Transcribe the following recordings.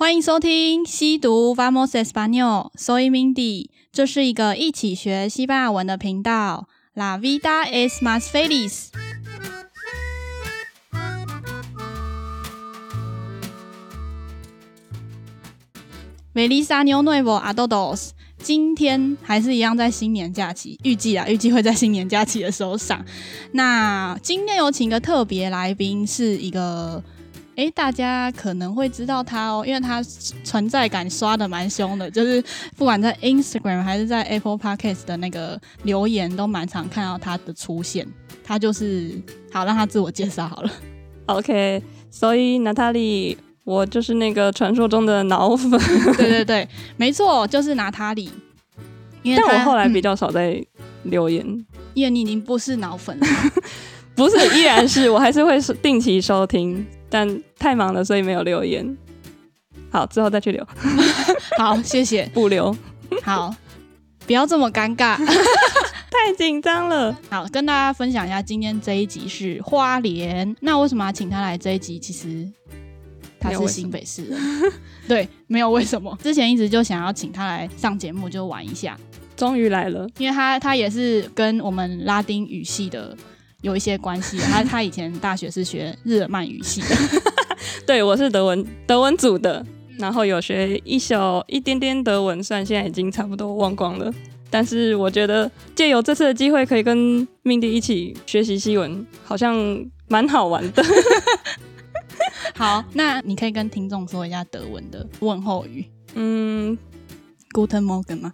欢迎收听西读 Vamos Español，Soy Mindy，这是一个一起学西班牙文的频道。La vida es más feliz。Feliz año nuevo a todos。今天还是一样在新年假期，预计啊，预计会在新年假期的时候上。那今天有请个特别来宾，是一个。诶，大家可能会知道他哦，因为他存在感刷的蛮凶的，就是不管在 Instagram 还是在 Apple Podcast 的那个留言，都蛮常看到他的出现。他就是，好，让他自我介绍好了。OK，所以 Natalie，我就是那个传说中的脑粉。对对对，没错，就是 Natalie。因为但我后来比较少在留言，嗯、因为你已经不是脑粉了。不是，依然是我还是会定期收听。但太忙了，所以没有留言。好，之后再去留。好，谢谢。不留。好，不要这么尴尬，太紧张了。好，跟大家分享一下，今天这一集是花莲。那为什么要请他来这一集？其实他是新北市人。对，没有为什么。之前一直就想要请他来上节目，就玩一下。终于来了，因为他他也是跟我们拉丁语系的。有一些关系，他 他以前大学是学日耳曼语系的，对，我是德文德文组的，然后有学一小一点点德文，虽然现在已经差不多忘光了，但是我觉得借由这次的机会，可以跟 Mindy 一起学习西文，好像蛮好玩的。好，那你可以跟听众说一下德文的问候语，嗯，Guten Morgen 吗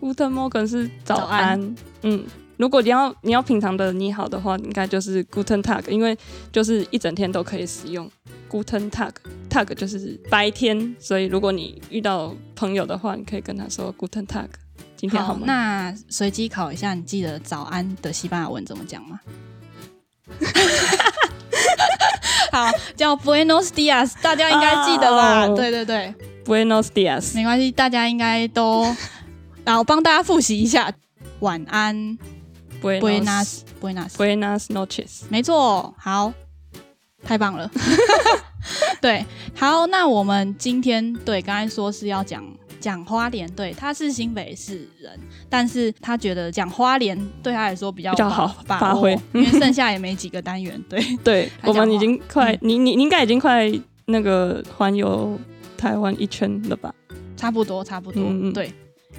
？Guten Morgen 是早安，早安嗯。如果你要你要平常的你好的话，应该就是 Guten Tag，因为就是一整天都可以使用 Guten Tag，Tag 就是白天，所以如果你遇到朋友的话，你可以跟他说 Guten Tag，今天好吗？好，那随机考一下，你记得早安的西班牙文怎么讲吗？好，叫 Buenos Dias，大家应该记得吧？Oh, 对对对，Buenos Dias，没关系，大家应该都，然后帮大家复习一下，晚安。Buenas, buenas, buenas noches。没错，好，太棒了。对，好，那我们今天对刚才说是要讲讲花莲，对，他是新北市人，但是他觉得讲花莲对他来说比较，比较好发挥，因为剩下也没几个单元。对，对，我们已经快，嗯、你你你应该已经快那个环游台湾一圈了吧？差不多，差不多，嗯、对。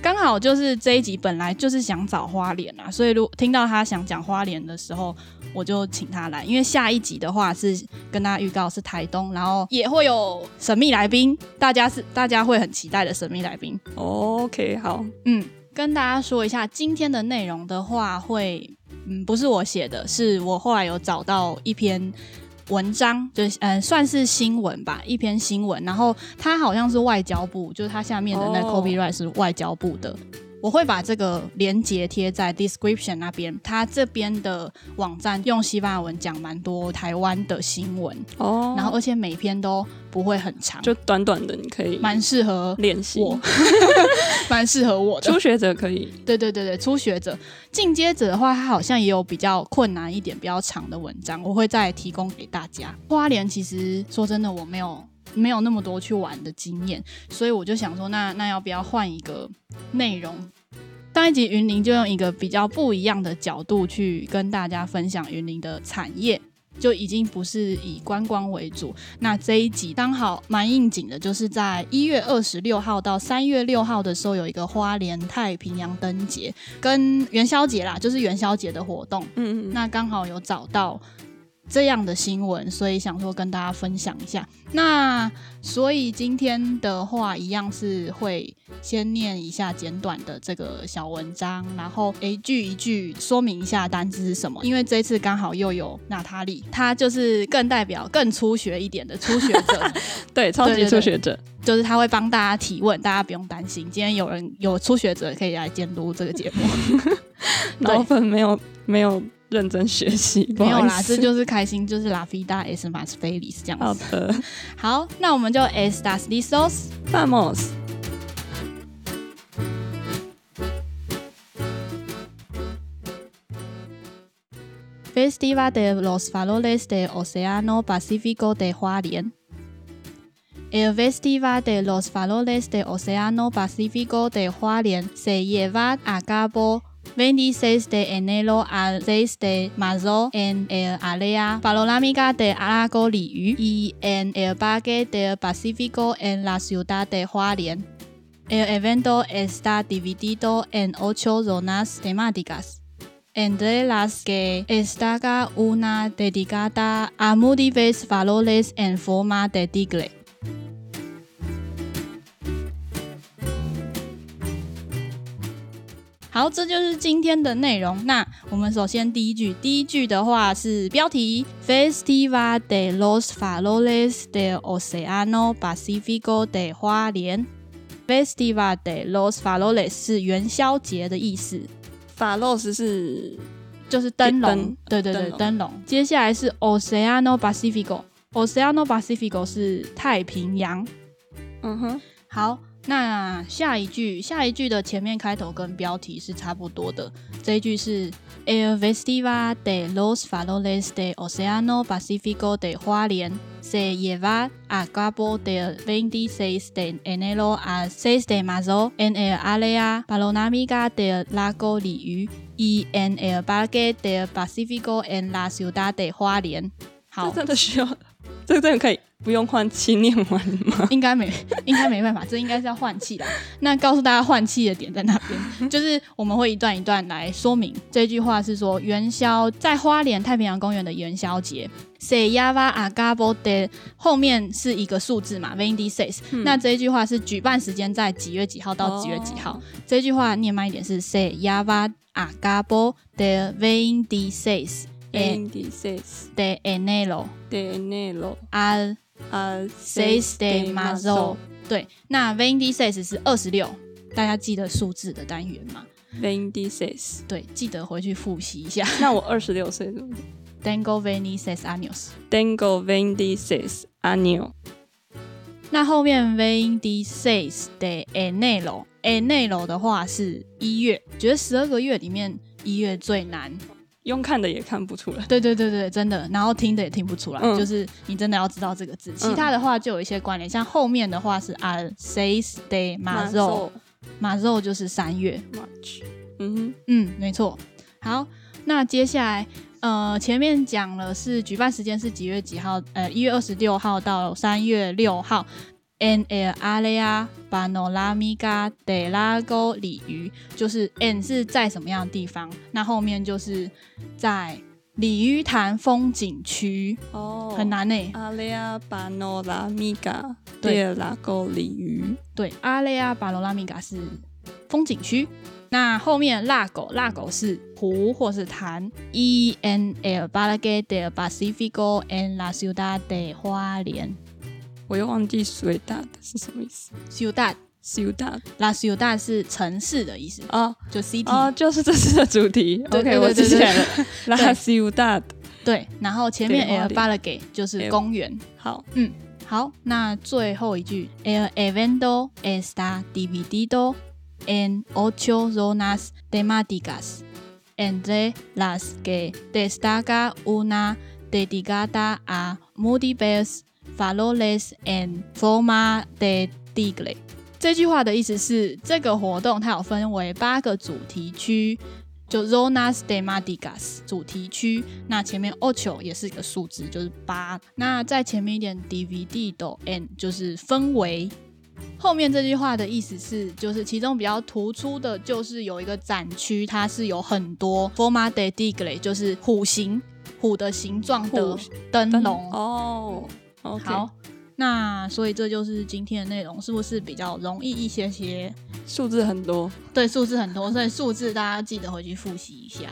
刚好就是这一集本来就是想找花莲啊，所以如果听到他想讲花莲的时候，我就请他来。因为下一集的话是跟大家预告是台东，然后也会有神秘来宾，大家是大家会很期待的神秘来宾。OK，好，嗯，跟大家说一下今天的内容的话会，会嗯不是我写的，是我后来有找到一篇。文章就嗯算是新闻吧，一篇新闻，然后它好像是外交部，就是它下面的那个 copyright 是外交部的。我会把这个连接贴在 description 那边。他这边的网站用西班牙文讲蛮多台湾的新闻哦，然后而且每篇都不会很长，就短短的，你可以蛮适合练习，蛮适合我的初学者可以。对对对对，初学者，进阶者的话，他好像也有比较困难一点、比较长的文章，我会再提供给大家。花莲其实说真的，我没有。没有那么多去玩的经验，所以我就想说那，那那要不要换一个内容？上一集云林就用一个比较不一样的角度去跟大家分享云林的产业，就已经不是以观光为主。那这一集刚好蛮应景的，就是在一月二十六号到三月六号的时候，有一个花莲太平洋灯节跟元宵节啦，就是元宵节的活动。嗯嗯，那刚好有找到。这样的新闻，所以想说跟大家分享一下。那所以今天的话，一样是会先念一下简短的这个小文章，然后一句一句说明一下单字是什么。因为这次刚好又有娜塔莉，她就是更代表更初学一点的初学者，对，超级初学者，对对对，就是他会帮大家提问，大家不用担心。今天有人有初学者可以来监督这个节目，老粉没有没有。认真学习，没有啦，这就是开心，就是 La vida es más feliz 这样子。好的，好，那我们就 estas listos？Vamos。Festival de los Faroles del Océano Pacífico de Hualien El Festival de los Faroles de Océano Pacífico de Hualien se lleva a cabo 26 de enero al 6 de marzo en el área panorámica de Lago Liu y en el Parque del Pacífico en la ciudad de Hualien. El evento está dividido en ocho zonas temáticas, entre las que destaca una dedicada a múltiples valores en forma de tigre. 好，这就是今天的内容。那我们首先第一句，第一句的话是标题：Festival de los Faroles del Océano Pacífico de Hualien。Festival de los Faroles 是元宵节的意思。，Faroles 是就是灯笼，对对对，灯笼。接下来是 Oceano Pacifico，Oceano Pacifico 是太平洋。嗯哼，好，那下一句，下一句的前面开头跟标题是差不多的。这一句是 El Vestiva de los Faroles de Océano Pacífico de Hualien se lleva a cabo del 26 de enero al 6 de marzo en el área panorámica del lago l i y en el Parque del Pacífico en la ciudad de Hualien。好这，真的需要，这个真的可以不用换气念完吗？应该没，应该没办法，这应该是要换气的。那告诉大家换气的点在哪边？就是我们会一段一段来说明。这句话是说元宵在花莲太平洋公园的元宵节。Say yava agabo de，后面是一个数字嘛？Vaind says。那这一句话是举办时间在几月几号到几月几号？这句话念慢一点是 Say yava agabo de vaind says。Vendice de enero，对，enero。A a seis de marzo，对。那 Vendice 是二十六，大家记得数字的单元吗？Vendice，对，记得回去复习一下。那我二十六岁，对不对？Dengo Vendice años，Dengo Vendice años。那后面 v e n i s e s de enero，enero 的话是一月，觉得十二个月里面一月最难。用看的也看不出来。对对对对，真的。然后听的也听不出来，嗯、就是你真的要知道这个字。其他的话就有一些关联，嗯、像后面的话是 al seis de marzo，marzo 就是三月。March。嗯哼，嗯，没错。好，那接下来，呃，前面讲了是举办时间是几月几号？呃，一月二十六号到三月六号。En el área panorámica del lago Liu，就是 en 是在什么样的地方？那后面就是在鲤鱼潭风景区哦，很难呢、欸。Área panorámica del lago Liu，对，área panorámica 是风景区。那后面 lago，lago 是湖或是潭。En el Parque del Pacífico en la ciudad de Hualien。我又忘记 ciudad 是什么意思。ciudad，ciudad，la ciudad 是城市的意思啊，oh, 就 city，哦，oh, 就是这次的主题。OK，我记起来了，la ciudad。对，然后前面 el parque 就是公园。好，嗯，好，那最后一句，el evento está dividido en ocho zonas temáticas entre las que destaca una dedicada a múltiples Faroles en forma de Digle。这句话的意思是，这个活动它有分为八个主题区，就 Zonas de Madigas 主题区。那前面 ocho 也是一个数字，就是八。那在前面一点 dividido en 就是分为。后面这句话的意思是，就是其中比较突出的，就是有一个展区，它是有很多 forma de digle，就是虎形虎的形状的灯笼哦。好，那所以这就是今天的内容，是不是比较容易一些些？数字很多，对，数字很多，所以数字大家记得回去复习一下。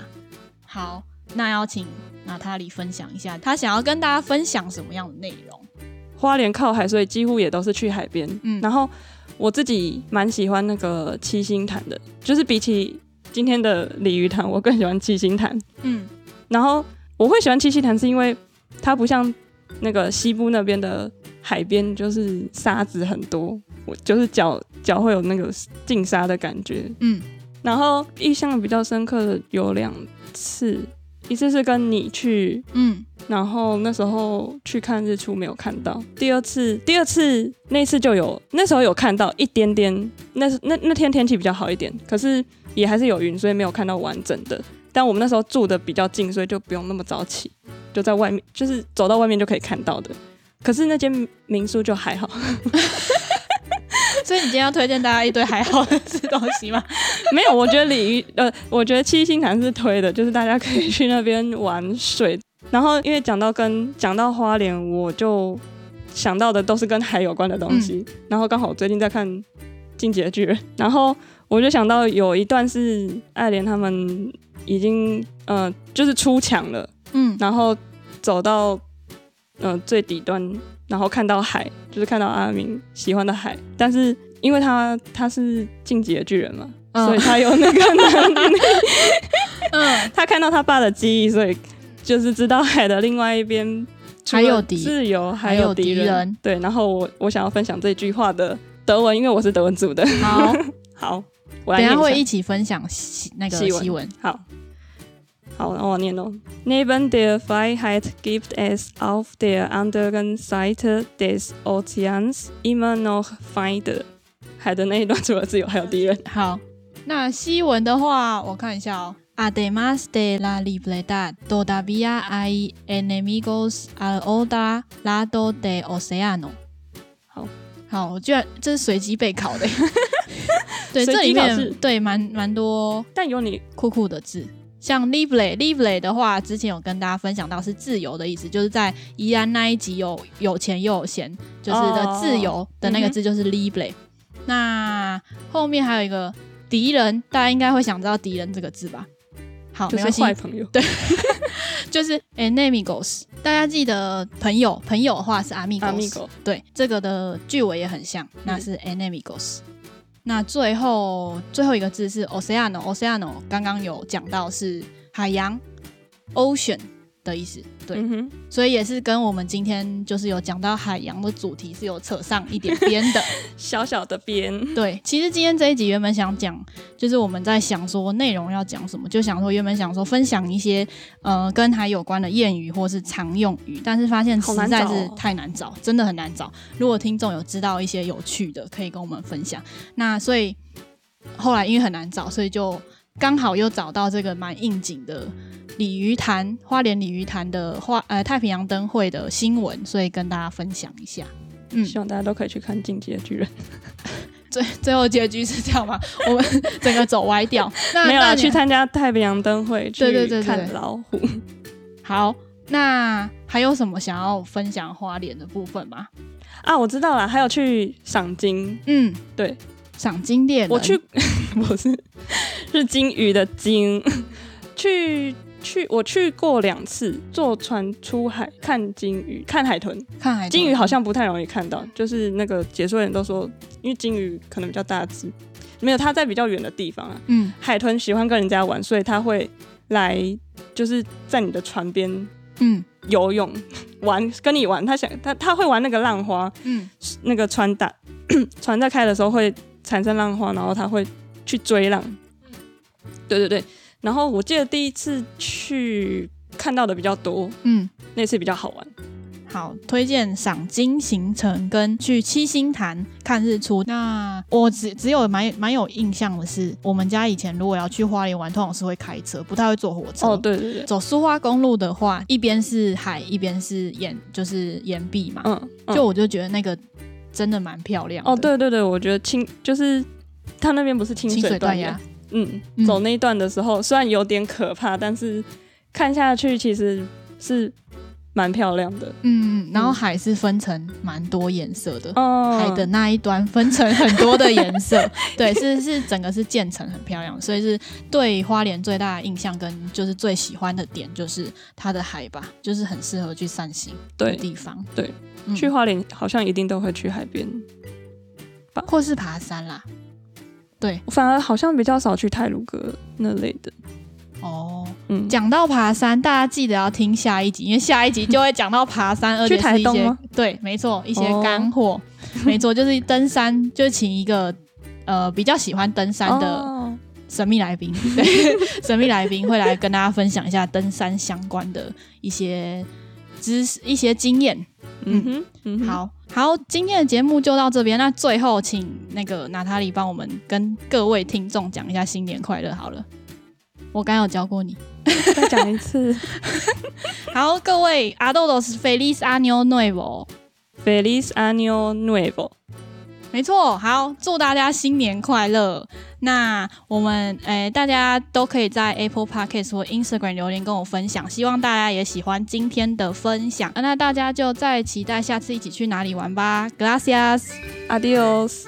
好，那要请娜塔莉分享一下，她想要跟大家分享什么样的内容？花莲靠海，所以几乎也都是去海边。嗯，然后我自己蛮喜欢那个七星潭的，就是比起今天的鲤鱼潭，我更喜欢七星潭。嗯，然后我会喜欢七星潭，是因为它不像。那个西部那边的海边就是沙子很多，我就是脚脚会有那个进沙的感觉。嗯，然后印象比较深刻的有两次，一次是跟你去，嗯，然后那时候去看日出没有看到，第二次第二次那次就有，那时候有看到一点点，那那那天天气比较好一点，可是也还是有云，所以没有看到完整的。但我们那时候住的比较近，所以就不用那么早起，就在外面，就是走到外面就可以看到的。可是那间民宿就还好。所以你今天要推荐大家一堆还好的吃东西吗？没有，我觉得鲤鱼呃，我觉得七星潭是推的，就是大家可以去那边玩水。然后因为讲到跟讲到花莲，我就想到的都是跟海有关的东西。嗯、然后刚好我最近在看《进击的巨人》，然后我就想到有一段是爱莲他们已经呃就是出墙了，嗯，然后走到呃最底端。然后看到海，就是看到阿明喜欢的海，但是因为他他是晋级的巨人嘛，嗯、所以他有那个能力，嗯，他看到他爸的记忆，所以就是知道海的另外一边还有敌自由，还有敌人，人。对，然后我我想要分享这句话的德文，因为我是德文组的。好，好，我来等下会一起分享那个西文。好。好，那我念喽。Neben der Freiheit gibt es auf der anderen Seite des Ozeans immer noch Feinde。海的那一端除了自由，还有敌人。好，那西文的话，我看一下哦。Además de la libertad, todavía hay enemigos al otro lado del océano。好，好，我居然这是随机备考的。对，这里面对蛮蛮多，但有你酷酷的字。像 Lively，Lively 的话，之前有跟大家分享到是自由的意思，就是在宜安那一集有有钱又有闲，就是的自由的那个字就是。Oh, 那后面还有一个敌人，大家应该会想知道敌人这个字吧？好，就是坏朋友。对，就是 enemigos。大家记得朋友，朋友的话是 amigos。对，这个的句尾也很像，那是 enemigos。那最后最后一个字是 oceano，oceano 刚刚有讲到是海洋，ocean。的意思，对，嗯、所以也是跟我们今天就是有讲到海洋的主题是有扯上一点边的，小小的边。对，其实今天这一集原本想讲，就是我们在想说内容要讲什么，就想说原本想说分享一些呃跟海有关的谚语或是常用语，但是发现实在是太难找，真的很难找。如果听众有知道一些有趣的，可以跟我们分享。那所以后来因为很难找，所以就刚好又找到这个蛮应景的。鲤鱼潭，花莲鲤鱼潭的花呃太平洋灯会的新闻，所以跟大家分享一下。嗯，希望大家都可以去看《进击的巨人》。最最后结局是这样吗？我们整个走歪掉。那没有啊，去参加太平洋灯会，对对对，看老虎。好，那还有什么想要分享花莲的部分吗？啊，我知道了，还有去赏金。嗯，对，赏金猎人。我去，我是是金鱼的鲸，去。去我去过两次，坐船出海看金鱼，看海豚，看海豚。鲸鱼好像不太容易看到，就是那个解说员都说，因为金鱼可能比较大只，没有它在比较远的地方啊。嗯，海豚喜欢跟人家玩，所以它会来，就是在你的船边，嗯，游泳 玩，跟你玩。它想它它会玩那个浪花，嗯，那个船打 船在开的时候会产生浪花，然后它会去追浪。嗯，对对对。然后我记得第一次去看到的比较多，嗯，那次比较好玩。好，推荐赏金行程跟去七星潭看日出。那我只只有蛮蛮有印象的是，我们家以前如果要去花莲玩，通常是会开车，不太会坐火车。哦，对对对。走苏花公路的话，一边是海，一边是岩，就是岩壁嘛。嗯。嗯，就我就觉得那个真的蛮漂亮。哦，对对对，我觉得清就是它那边不是清水断崖。嗯，走那一段的时候，嗯，虽然有点可怕，但是看下去其实是蛮漂亮的。嗯，然后海是分成蛮多颜色的，嗯，海的那一端分成很多的颜色，对，是是整个是建成很漂亮，所以是对花莲最大的印象跟就是最喜欢的点就是它的海吧，就是很适合去散心的地方。对，去花莲好像一定都会去海边，或是爬山啦。对，我反而好像比较少去泰鲁阁那类的。哦，嗯，讲到爬山，大家记得要听下一集，因为下一集就会讲到爬山，而且是一些对，没错，一些干货，哦、没错，就是登山，就请一个呃比较喜欢登山的神秘来宾，哦、对，神秘来宾会来跟大家分享一下登山相关的一些知识、一些经验。嗯哼，嗯哼，好好，今天的节目就到这边。那最后，请那个娜塔莉帮我们跟各位听众讲一下新年快乐好了。我刚有教过你，再讲一次。好，各位阿豆豆是 Feliz Año Nuevo，Feliz Año Nuevo。没错，好，祝大家新年快乐。那我们诶、大家都可以在 Apple Podcast 或 Instagram 留言跟我分享，希望大家也喜欢今天的分享。那大家就再期待下次一起去哪里玩吧。Gracias，Adios。